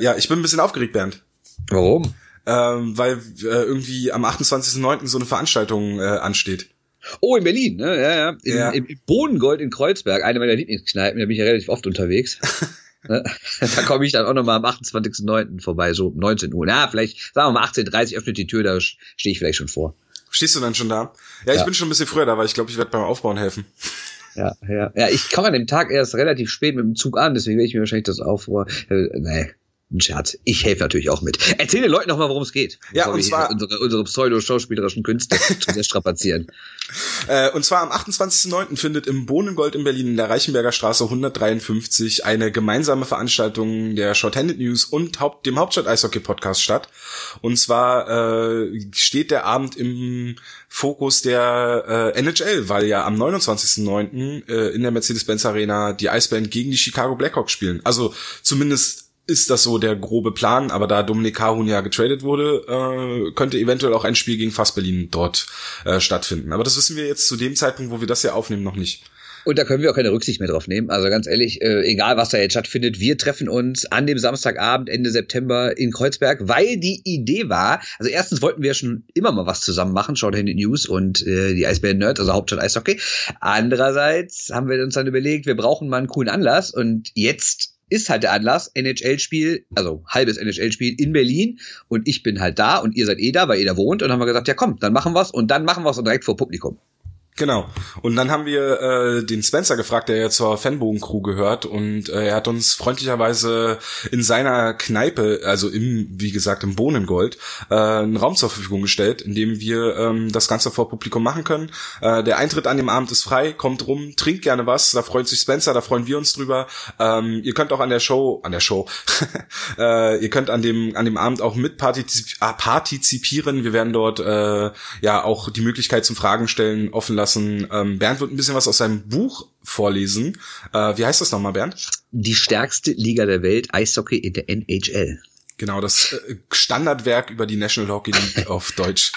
Ja, ich bin ein bisschen aufgeregt, Bernd. Warum? Ähm, weil äh, irgendwie am 28.09. so eine Veranstaltung äh, ansteht. Oh, in Berlin, ne? Ja, ja. In, Ja. Im, Im Bodengold in Kreuzberg, eine meiner Lieblingskneipen, da bin ich ja relativ oft unterwegs. Ne? da komme ich dann auch nochmal am 28.09. vorbei, so um 19 Uhr. Na, vielleicht, sagen wir mal 18.30 Uhr öffnet die Tür, da stehe ich vielleicht schon vor. Stehst du dann schon da? Ja, ich Ja. bin schon ein bisschen früher da, weil ich glaube, ich werde beim Aufbauen helfen. Ja, ja. Ja, ich komme an dem Tag erst relativ spät mit dem Zug an, deswegen werde ich mir wahrscheinlich das auf. Äh, nee, ein Scherz. Ich helfe natürlich auch mit. Erzähl den Leuten noch mal, worum es geht. Ja, und zwar- unsere, unsere pseudo-schauspielerischen Künste zu sehr strapazieren. Äh, und zwar am 28.09. findet im Bohnengold in Berlin in der Reichenberger Straße 153 eine gemeinsame Veranstaltung der Shorthanded News und Haupt, dem Hauptstadt Eishockey Podcast statt. Und zwar äh, steht der Abend im Fokus der äh, NHL, weil ja am 29.09. Äh, in der Mercedes-Benz Arena die Eisbären gegen die Chicago Blackhawks spielen. Also zumindest ist das so der grobe Plan, aber da Dominik Kahun ja getradet wurde, äh, könnte eventuell auch ein Spiel gegen Fass Berlin dort äh, stattfinden. Aber das wissen wir jetzt zu dem Zeitpunkt, wo wir das ja aufnehmen, noch nicht. Und da können wir auch keine Rücksicht mehr drauf nehmen. Also ganz ehrlich, äh, egal was da jetzt stattfindet, wir treffen uns an dem Samstagabend Ende September in Kreuzberg, weil die Idee war, also erstens wollten wir schon immer mal was zusammen machen, Handed News und äh, die Eisbären Nerds, also Hauptstadt Eishockey. Andererseits haben wir uns dann überlegt, wir brauchen mal einen coolen Anlass und jetzt ist halt der Anlass, NHL-Spiel, also halbes NHL-Spiel in Berlin. Und ich bin halt da und ihr seid eh da, weil ihr da wohnt. Und haben wir gesagt, ja komm, dann machen wir's. Und dann machen wir's und direkt vor Publikum. Genau. Und dann haben wir äh, den Spencer gefragt, der ja zur Fanbogen-Crew gehört und äh, er hat uns freundlicherweise in seiner Kneipe, also im, wie gesagt, im Bohnengold, äh, einen Raum zur Verfügung gestellt, in dem wir ähm, das Ganze vor Publikum machen können. Äh, der Eintritt an dem Abend ist frei, kommt rum, trinkt gerne was, da freut sich Spencer, da freuen wir uns drüber. Ähm, ihr könnt auch an der Show, an der Show, äh, ihr könnt an dem, an dem Abend auch mit partizip ah, partizipieren. Wir werden dort äh, ja auch die Möglichkeit zum Fragen stellen offen lassen. Ähm, Bernd wird ein bisschen was aus seinem Buch vorlesen. Äh, wie heißt das nochmal, Bernd? die stärkste Liga der Welt, Eishockey in der NHL. Genau, das äh, Standardwerk über die National Hockey League auf Deutsch.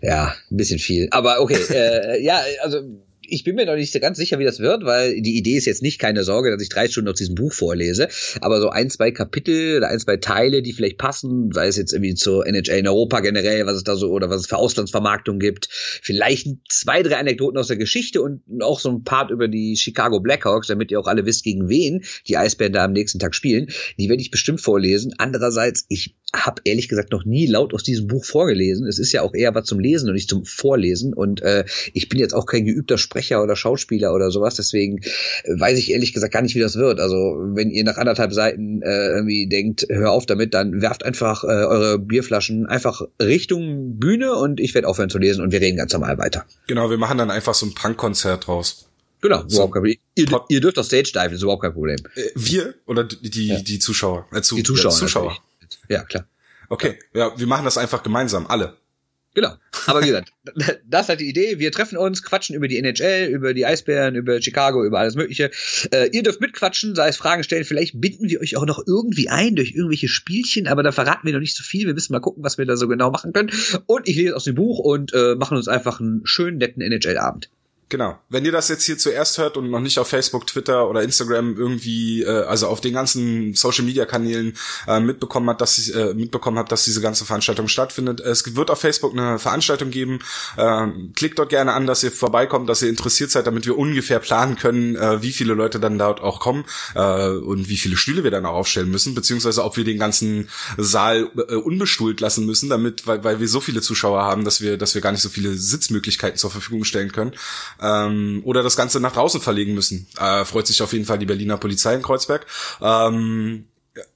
Ja, ein bisschen viel. Aber okay, äh, ja, also ich bin mir noch nicht so ganz sicher, wie das wird, weil die Idee ist jetzt nicht, keine Sorge, dass ich drei Stunden aus diesem Buch vorlese, aber so ein, zwei Kapitel oder ein, zwei Teile, die vielleicht passen, sei es jetzt irgendwie zur NHL in Europa generell, was es da so oder was es für Auslandsvermarktung gibt, vielleicht zwei, drei Anekdoten aus der Geschichte und auch so ein Part über die Chicago Blackhawks, damit ihr auch alle wisst, gegen wen die Eisbären da am nächsten Tag spielen. Die werde ich bestimmt vorlesen. Andererseits, ich habe ehrlich gesagt noch nie laut aus diesem Buch vorgelesen. Es ist ja auch eher was zum Lesen und nicht zum Vorlesen. Und äh, ich bin jetzt auch kein geübter Sprecher oder Schauspieler oder sowas. Deswegen äh, weiß ich ehrlich gesagt gar nicht, wie das wird. Also wenn ihr nach anderthalb Seiten äh, irgendwie denkt, hör auf damit, dann werft einfach äh, eure Bierflaschen einfach Richtung Bühne und ich werde aufhören zu lesen und wir reden ganz normal weiter. Genau, wir machen dann einfach so ein Punkkonzert draus. Genau, So. überhaupt kein Problem. Ihr, ihr dürft auf Stage diven, ist überhaupt kein Problem. Äh, wir oder die, die, Ja. die Zuschauer? Äh, zu, Die Zuschauer. Ja, Zuschauer. Ja, klar. Okay, ja, wir machen das einfach gemeinsam, alle. Genau. Aber wie gesagt, das ist halt die Idee. Wir treffen uns, quatschen über die NHL, über die Eisbären, über Chicago, über alles Mögliche. Äh, ihr dürft mitquatschen, sei es Fragen stellen. Vielleicht binden wir euch auch noch irgendwie ein durch irgendwelche Spielchen, aber da verraten wir noch nicht so viel. Wir müssen mal gucken, was wir da so genau machen können. Und ich lese aus dem Buch und äh, machen uns einfach einen schönen, netten NHL-Abend. Genau. Wenn ihr das jetzt hier zuerst hört und noch nicht auf Facebook, Twitter oder Instagram irgendwie, äh, also auf den ganzen Social Media Kanälen äh, mitbekommen hat, dass äh, mitbekommen habt, dass diese ganze Veranstaltung stattfindet, es wird auf Facebook eine Veranstaltung geben. Ähm, klickt dort gerne an, dass ihr vorbeikommt, dass ihr interessiert seid, damit wir ungefähr planen können, äh, wie viele Leute dann dort auch kommen äh, und wie viele Stühle wir dann auch aufstellen müssen, beziehungsweise ob wir den ganzen Saal äh, unbestuhlt lassen müssen, damit, weil, weil wir so viele Zuschauer haben, dass wir, dass wir gar nicht so viele Sitzmöglichkeiten zur Verfügung stellen können ähm, oder das Ganze nach draußen verlegen müssen. Äh, freut sich auf jeden Fall die Berliner Polizei in Kreuzberg. Ähm,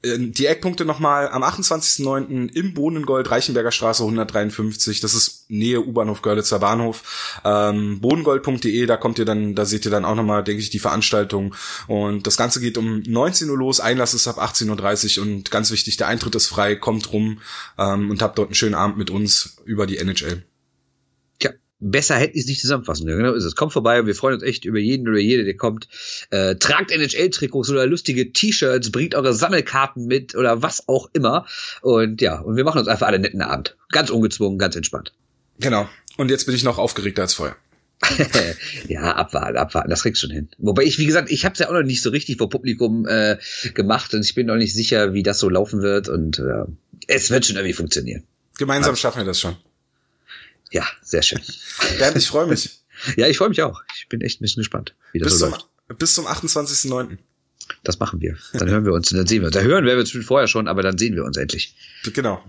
äh, die Eckpunkte nochmal am 28.09. im Bohnengold, Reichenberger Straße 153. Das ist Nähe U-Bahnhof Görlitzer Bahnhof. Ähm, bodengold.de, da kommt ihr dann, da seht ihr dann auch nochmal, denke ich, die Veranstaltung. Und das Ganze geht um 19 Uhr los, Einlass ist ab 18.30 Uhr und ganz wichtig, der Eintritt ist frei, kommt rum ähm, und habt dort einen schönen Abend mit uns über die NHL. Besser hätte ich es nicht zusammenfassen können. Genau ist es. Kommt vorbei und wir freuen uns echt über jeden oder jede, der kommt. Äh, tragt NHL-Trikots oder lustige T-Shirts, bringt eure Sammelkarten mit oder was auch immer. Und ja, und wir machen uns einfach alle einen netten Abend. Ganz ungezwungen, ganz entspannt. Genau. Und jetzt bin ich noch aufgeregter als vorher. ja, abwarten, abwarten, das kriegst du schon hin. Wobei ich, wie gesagt, ich habe es ja auch noch nicht so richtig vor Publikum äh, gemacht und ich bin noch nicht sicher, wie das so laufen wird und äh, es wird schon irgendwie funktionieren. Gemeinsam schaffen wir das schon. Ja, sehr schön. Bernd, ich freue mich. ja, ich freue mich auch. Ich bin echt ein bisschen gespannt, wie das bis so zum, läuft. Bis zum 28.09. Das machen wir. Dann hören wir uns und dann sehen wir uns. Da hören wir uns vorher schon, aber dann sehen wir uns endlich. Genau.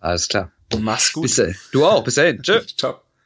Alles klar. Mach's gut. Bis, du auch. Bis dahin. Tschö. Ciao.